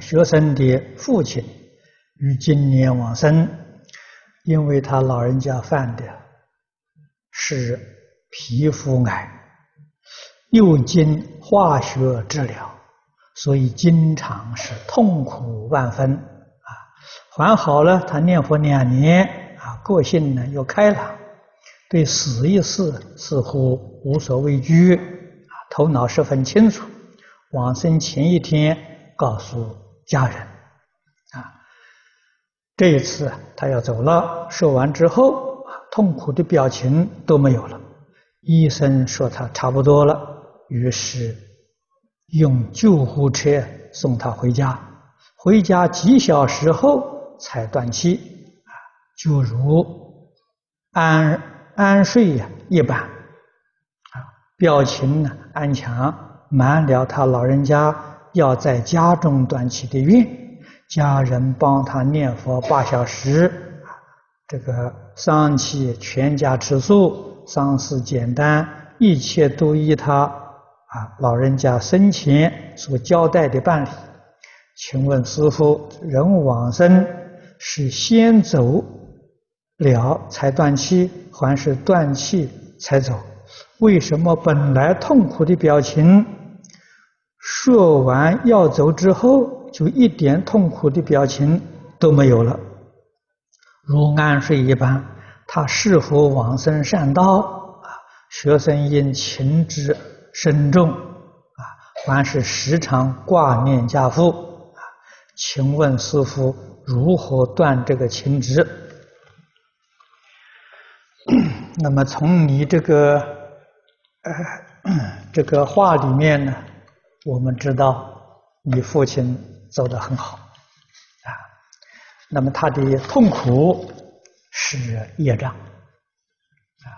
学生的父亲于今年往生，因为他老人家犯的是皮肤癌，又经化学治疗，所以经常是痛苦万分啊。还好了，他念佛两年啊，个性呢又开朗，对死一事似乎无所畏惧啊，头脑十分清楚。往生前一天告诉家人，啊，这一次他要走了，说完之后，痛苦的表情都没有了。医生说他差不多了，于是用救护车送他回家。回家几小时后才断气，啊，就如安安睡呀一般，啊，表情呢安详。瞒了他老人家要在家中断气的愿，家人帮他念佛八小时，这个丧期全家吃素，丧事简单，一切都依他啊老人家生前所交代的办理。请问师父，人往生是先走了才断气，还是断气才走？为什么本来痛苦的表情？说完要走之后，就一点痛苦的表情都没有了，如安睡一般。他是否往生善道啊？学生因情执深重啊，还是时常挂念家父啊？请问师父如何断这个情执？那么从你这个呃这个话里面呢？我们知道你父亲走得很好啊，那么他的痛苦是业障啊，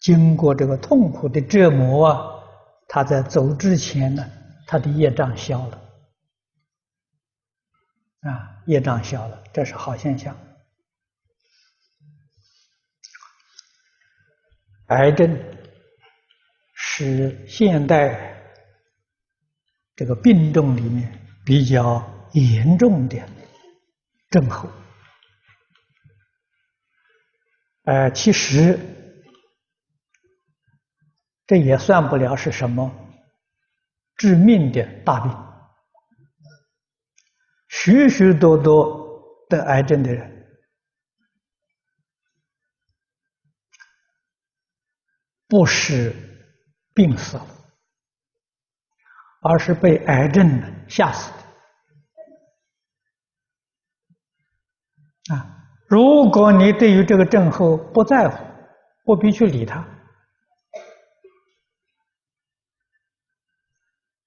经过这个痛苦的折磨啊，他在走之前呢，他的业障消了啊，业障消了，这是好现象。癌症是现代。这个病症里面比较严重的症候，呃，其实这也算不了是什么致命的大病。许许多多得癌症的人，不是病死了。而是被癌症吓死的啊！如果你对于这个症候不在乎，不必去理它，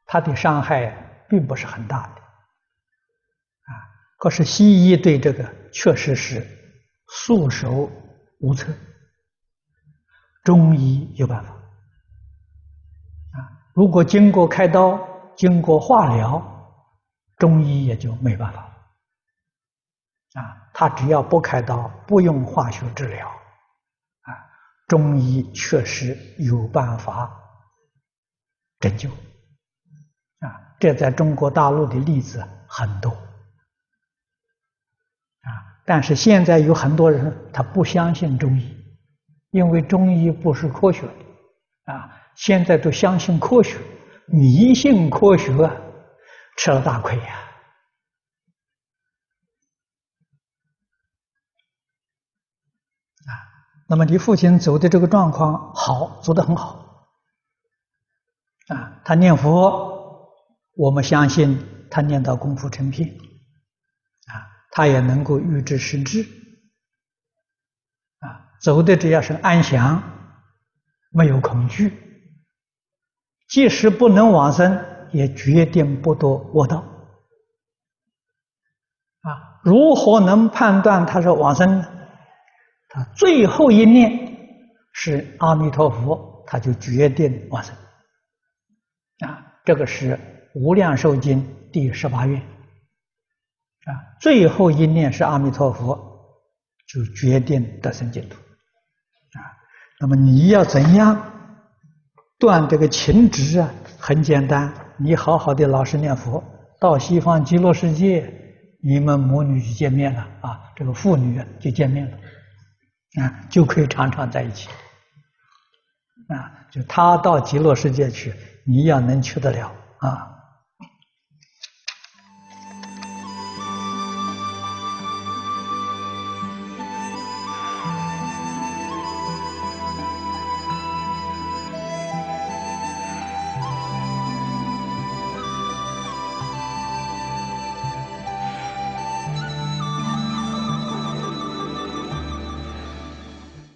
它的伤害并不是很大的啊。可是西医对这个确实是束手无策，中医有办法。如果经过开刀、经过化疗，中医也就没办法啊。他只要不开刀、不用化学治疗，啊，中医确实有办法拯救啊。这在中国大陆的例子很多啊。但是现在有很多人他不相信中医，因为中医不是科学的啊。现在都相信科学，迷信科学啊，吃了大亏呀！啊，那么你父亲走的这个状况好，走得很好啊。他念佛，我们相信他念到功夫成片啊，他也能够预知时至啊，走的只要是安详，没有恐惧。即使不能往生，也决定不堕恶道。啊，如何能判断他是往生呢？他最后一念是阿弥陀佛，他就决定往生。啊，这个是《无量寿经》第十八愿。啊，最后一念是阿弥陀佛，就决定得生净土。啊，那么你要怎样？断这个情执啊，很简单，你好好的老实念佛，到西方极乐世界，你们母女就见面了啊，这个父女就见面了，啊，就可以常常在一起，啊，就他到极乐世界去，你要能去得了啊。